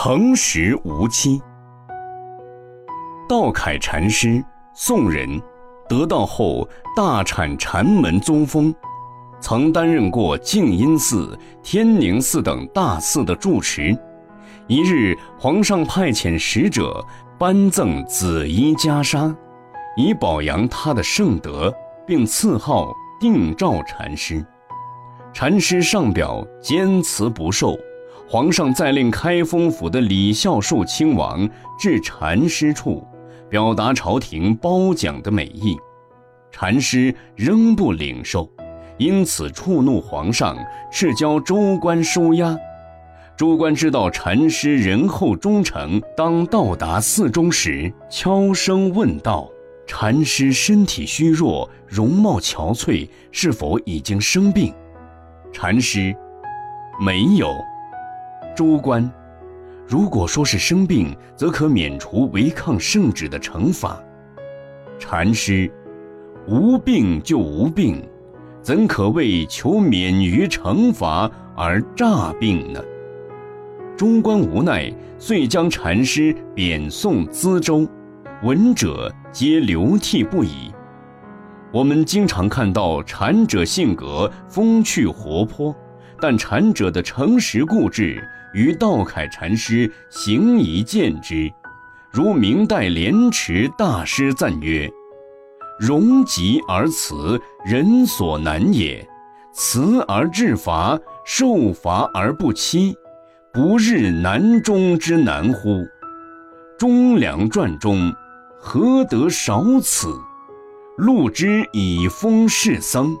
诚实无欺。道楷禅师，宋人，得道后大产禅门宗风，曾担任过静音寺、天宁寺等大寺的住持。一日，皇上派遣使者颁赠紫衣袈裟，以表扬他的圣德，并赐号定照禅师。禅师上表坚持不受，皇上再令开封府的李孝树亲王至禅师处，表达朝廷褒奖的美意。禅师仍不领受，因此触怒皇上，敕交州官收押。诸官知道禅师仁厚忠诚，当到达寺中时，悄声问道：“禅师身体虚弱，容貌憔悴，是否已经生病？”禅师：“没有。”诸官：“如果说是生病，则可免除违抗圣旨的惩罚。”禅师：“无病就无病，怎可为求免于惩罚而诈病呢？”中官无奈，遂将禅师贬送资州，闻者皆流涕不已。我们经常看到禅者性格风趣活泼，但禅者的诚实固执，与道楷禅师形宜见之。如明代莲池大师赞曰：“容极而辞，人所难也；辞而治罚，受罚而不欺。”不日难中之难乎？忠良传中，何得少此？录之以封世僧。